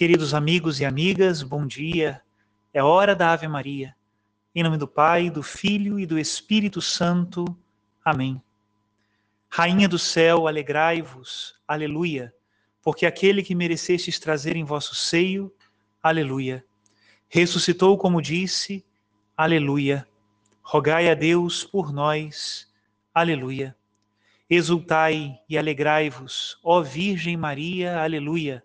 Queridos amigos e amigas, bom dia. É hora da Ave Maria. Em nome do Pai, do Filho e do Espírito Santo. Amém. Rainha do céu, alegrai-vos. Aleluia. Porque aquele que merecestes trazer em vosso seio, aleluia. Ressuscitou como disse, aleluia. Rogai a Deus por nós, aleluia. Exultai e alegrai-vos, ó Virgem Maria, aleluia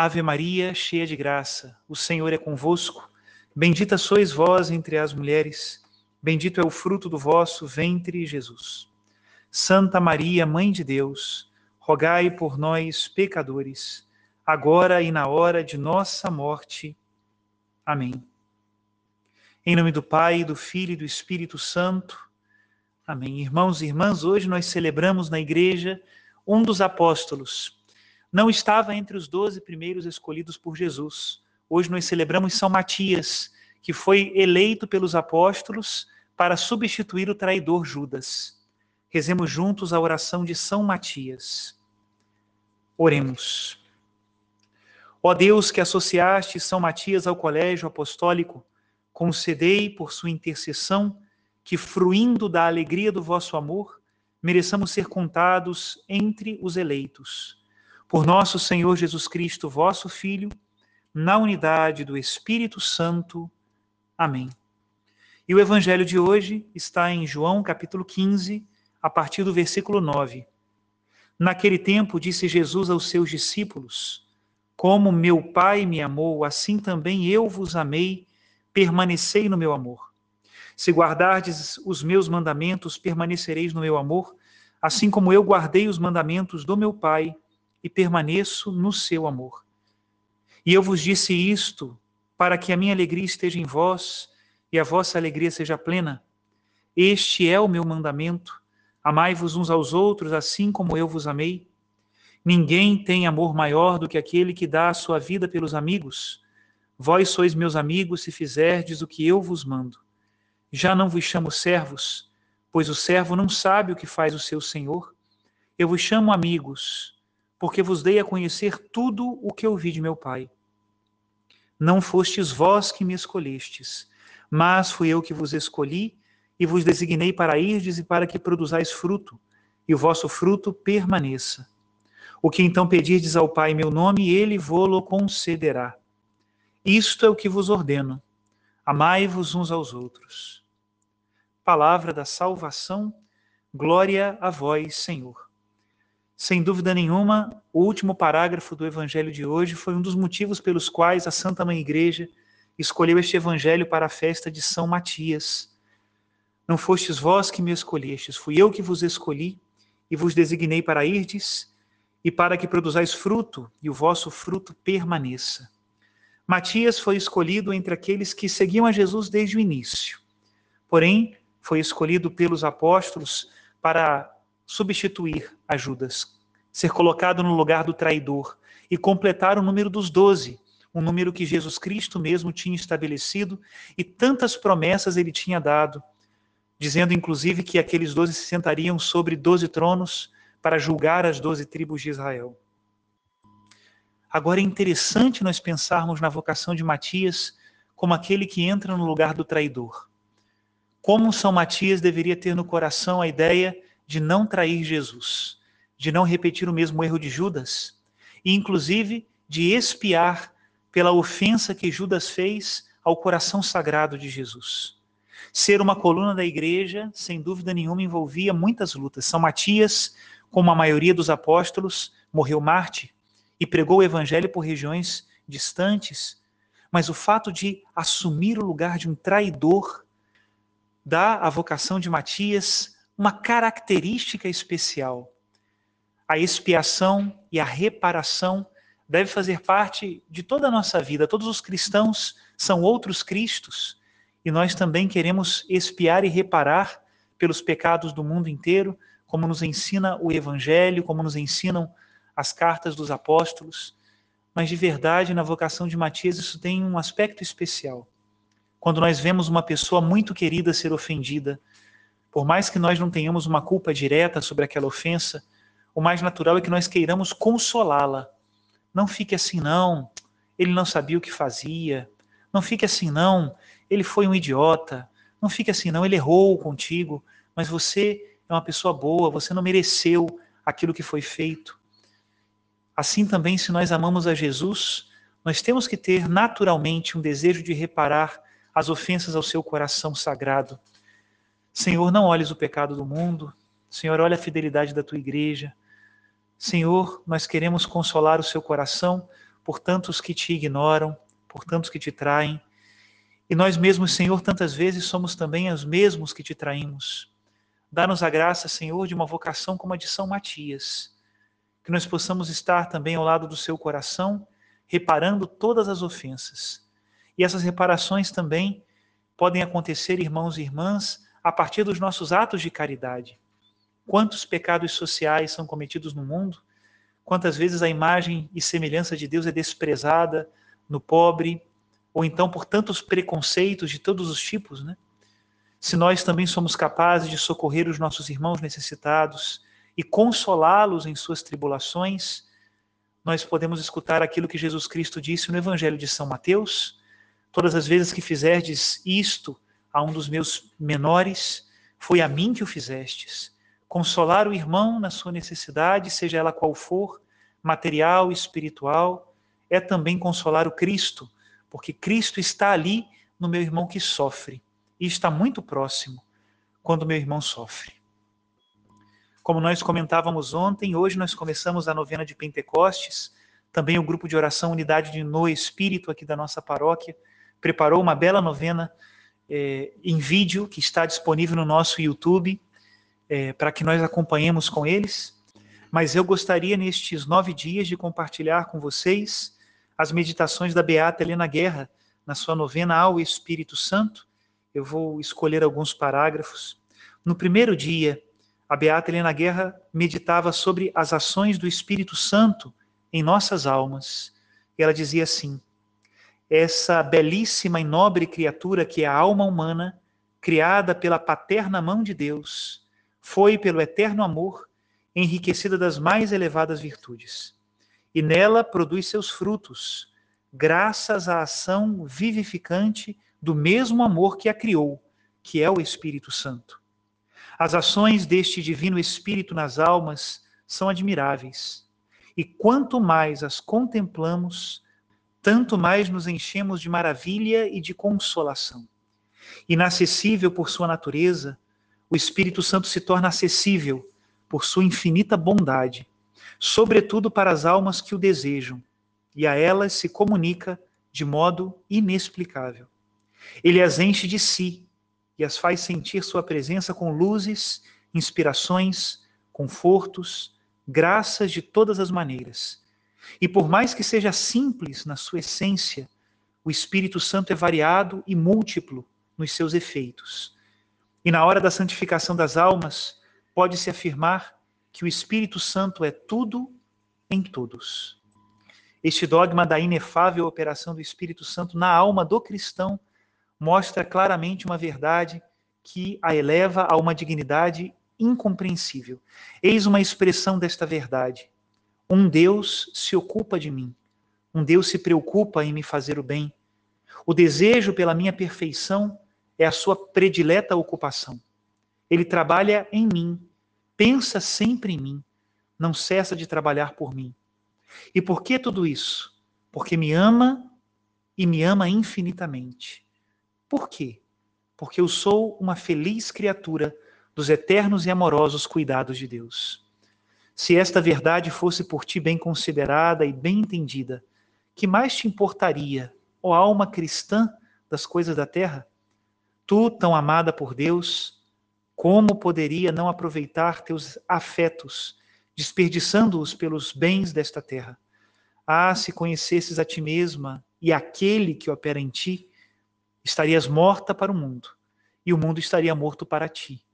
Ave Maria, cheia de graça, o Senhor é convosco. Bendita sois vós entre as mulheres, bendito é o fruto do vosso ventre, Jesus. Santa Maria, Mãe de Deus, rogai por nós, pecadores, agora e na hora de nossa morte. Amém. Em nome do Pai, do Filho e do Espírito Santo. Amém. Irmãos e irmãs, hoje nós celebramos na igreja um dos apóstolos, não estava entre os doze primeiros escolhidos por Jesus. Hoje nós celebramos São Matias, que foi eleito pelos apóstolos para substituir o traidor Judas. Rezemos juntos a oração de São Matias. Oremos. Ó Deus que associaste São Matias ao colégio apostólico, concedei por sua intercessão que, fruindo da alegria do vosso amor, mereçamos ser contados entre os eleitos por nosso Senhor Jesus Cristo, vosso Filho, na unidade do Espírito Santo. Amém. E o evangelho de hoje está em João capítulo 15, a partir do versículo 9. Naquele tempo disse Jesus aos seus discípulos: Como meu Pai me amou, assim também eu vos amei, permanecei no meu amor. Se guardardes os meus mandamentos, permanecereis no meu amor, assim como eu guardei os mandamentos do meu Pai e permaneço no seu amor. E eu vos disse isto para que a minha alegria esteja em vós e a vossa alegria seja plena. Este é o meu mandamento: amai-vos uns aos outros assim como eu vos amei. Ninguém tem amor maior do que aquele que dá a sua vida pelos amigos. Vós sois meus amigos se fizerdes o que eu vos mando. Já não vos chamo servos, pois o servo não sabe o que faz o seu senhor. Eu vos chamo amigos, porque vos dei a conhecer tudo o que ouvi de meu Pai. Não fostes vós que me escolhestes, mas fui eu que vos escolhi e vos designei para irdes e para que produzais fruto, e o vosso fruto permaneça. O que então pedirdes ao Pai meu nome, ele vô-lo concederá. Isto é o que vos ordeno: amai-vos uns aos outros. Palavra da salvação, glória a vós, Senhor. Sem dúvida nenhuma, o último parágrafo do evangelho de hoje foi um dos motivos pelos quais a Santa Mãe Igreja escolheu este evangelho para a festa de São Matias. Não fostes vós que me escolhestes, fui eu que vos escolhi e vos designei para irdes e para que produzais fruto e o vosso fruto permaneça. Matias foi escolhido entre aqueles que seguiam a Jesus desde o início. Porém, foi escolhido pelos apóstolos para substituir a Judas, ser colocado no lugar do traidor e completar o número dos doze, um número que Jesus Cristo mesmo tinha estabelecido e tantas promessas ele tinha dado, dizendo inclusive que aqueles doze se sentariam sobre doze tronos para julgar as doze tribos de Israel. Agora é interessante nós pensarmos na vocação de Matias como aquele que entra no lugar do traidor. Como São Matias deveria ter no coração a ideia de não trair Jesus, de não repetir o mesmo erro de Judas, e inclusive de expiar pela ofensa que Judas fez ao coração sagrado de Jesus. Ser uma coluna da igreja, sem dúvida nenhuma, envolvia muitas lutas. São Matias, como a maioria dos apóstolos, morreu Marte e pregou o evangelho por regiões distantes, mas o fato de assumir o lugar de um traidor dá à vocação de Matias uma característica especial. A expiação e a reparação deve fazer parte de toda a nossa vida. Todos os cristãos são outros Cristos e nós também queremos espiar e reparar pelos pecados do mundo inteiro, como nos ensina o Evangelho, como nos ensinam as cartas dos apóstolos. Mas de verdade, na vocação de Matias, isso tem um aspecto especial. Quando nós vemos uma pessoa muito querida ser ofendida, por mais que nós não tenhamos uma culpa direta sobre aquela ofensa, o mais natural é que nós queiramos consolá-la não fique assim, não. Ele não sabia o que fazia. Não fique assim, não. Ele foi um idiota. Não fique assim, não. Ele errou contigo. Mas você é uma pessoa boa. Você não mereceu aquilo que foi feito. Assim também, se nós amamos a Jesus, nós temos que ter naturalmente um desejo de reparar as ofensas ao seu coração sagrado. Senhor, não olhes o pecado do mundo. Senhor, olha a fidelidade da tua igreja. Senhor, nós queremos consolar o seu coração por tantos que te ignoram, por tantos que te traem. E nós mesmos, Senhor, tantas vezes somos também os mesmos que te traímos. Dá-nos a graça, Senhor, de uma vocação como a de São Matias, que nós possamos estar também ao lado do seu coração, reparando todas as ofensas. E essas reparações também podem acontecer, irmãos e irmãs, a partir dos nossos atos de caridade. Quantos pecados sociais são cometidos no mundo? Quantas vezes a imagem e semelhança de Deus é desprezada no pobre, ou então por tantos preconceitos de todos os tipos, né? Se nós também somos capazes de socorrer os nossos irmãos necessitados e consolá-los em suas tribulações, nós podemos escutar aquilo que Jesus Cristo disse no Evangelho de São Mateus: Todas as vezes que fizerdes isto a um dos meus menores, foi a mim que o fizestes. Consolar o irmão na sua necessidade, seja ela qual for, material, espiritual, é também consolar o Cristo, porque Cristo está ali no meu irmão que sofre e está muito próximo quando meu irmão sofre. Como nós comentávamos ontem, hoje nós começamos a novena de Pentecostes, também o grupo de oração Unidade de No Espírito aqui da nossa paróquia preparou uma bela novena é, em vídeo que está disponível no nosso YouTube é, para que nós acompanhemos com eles. Mas eu gostaria, nestes nove dias, de compartilhar com vocês as meditações da Beata Helena Guerra, na sua novena ao Espírito Santo. Eu vou escolher alguns parágrafos. No primeiro dia, a Beata Helena Guerra meditava sobre as ações do Espírito Santo em nossas almas. E ela dizia assim: essa belíssima e nobre criatura que é a alma humana, criada pela paterna mão de Deus, foi, pelo eterno amor, enriquecida das mais elevadas virtudes. E nela produz seus frutos, graças à ação vivificante do mesmo amor que a criou, que é o Espírito Santo. As ações deste Divino Espírito nas almas são admiráveis. E quanto mais as contemplamos, tanto mais nos enchemos de maravilha e de consolação. Inacessível por sua natureza, o Espírito Santo se torna acessível por sua infinita bondade, sobretudo para as almas que o desejam, e a elas se comunica de modo inexplicável. Ele as enche de si e as faz sentir sua presença com luzes, inspirações, confortos, graças de todas as maneiras. E por mais que seja simples na sua essência, o Espírito Santo é variado e múltiplo nos seus efeitos e na hora da santificação das almas, pode-se afirmar que o Espírito Santo é tudo em todos. Este dogma da inefável operação do Espírito Santo na alma do cristão mostra claramente uma verdade que a eleva a uma dignidade incompreensível. Eis uma expressão desta verdade. Um Deus se ocupa de mim. Um Deus se preocupa em me fazer o bem. O desejo pela minha perfeição é a sua predileta ocupação. Ele trabalha em mim, pensa sempre em mim, não cessa de trabalhar por mim. E por que tudo isso? Porque me ama e me ama infinitamente. Por quê? Porque eu sou uma feliz criatura dos eternos e amorosos cuidados de Deus. Se esta verdade fosse por ti bem considerada e bem entendida, que mais te importaria, ó alma cristã, das coisas da terra? Tu, tão amada por Deus, como poderia não aproveitar teus afetos, desperdiçando-os pelos bens desta terra? Ah, se conhecesses a ti mesma e aquele que opera em ti, estarias morta para o mundo, e o mundo estaria morto para ti,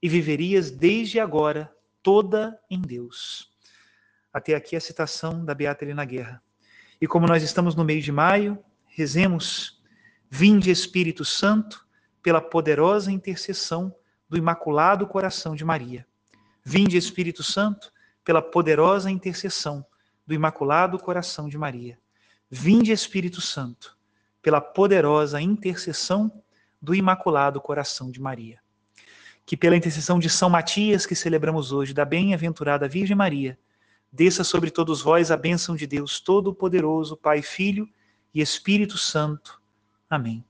e viverias desde agora toda em Deus. Até aqui a citação da Beata Helena Guerra. E como nós estamos no mês de maio, rezemos: Vinde Espírito Santo, pela poderosa intercessão do Imaculado Coração de Maria. Vinde Espírito Santo, pela poderosa intercessão do Imaculado Coração de Maria. Vinde Espírito Santo, pela poderosa intercessão do Imaculado Coração de Maria. Que pela intercessão de São Matias, que celebramos hoje, da bem-aventurada Virgem Maria, desça sobre todos vós a bênção de Deus Todo-Poderoso, Pai, Filho e Espírito Santo. Amém.